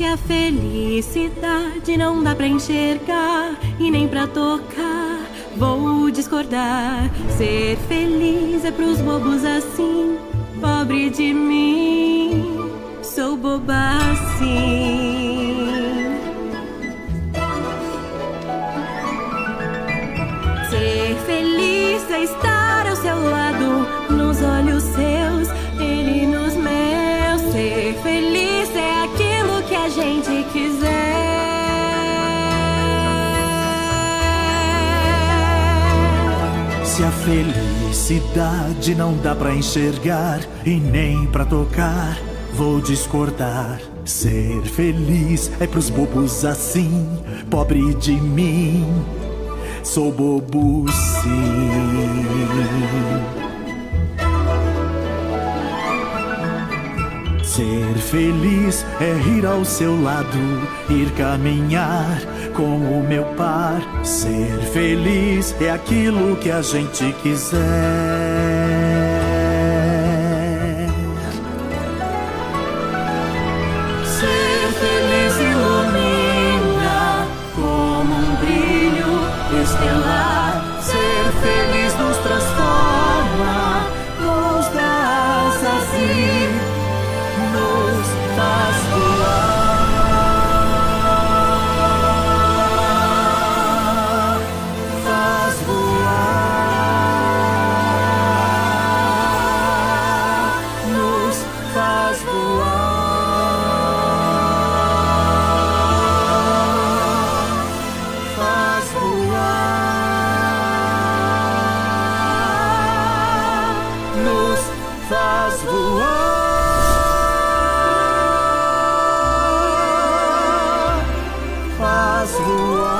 Se a felicidade não dá pra enxergar e nem pra tocar, vou discordar. Ser feliz é pros bobos assim, pobre de mim, sou boba assim. Ser feliz é estar gente quiser. Se a felicidade não dá pra enxergar e nem pra tocar, vou discordar. Ser feliz é pros bobos assim, pobre de mim, sou bobo sim. Ser feliz é ir ao seu lado, ir caminhar com o meu par. Ser feliz é aquilo que a gente quiser. Ser feliz ilumina como um brilho estelar. Ser feliz nos transforma, through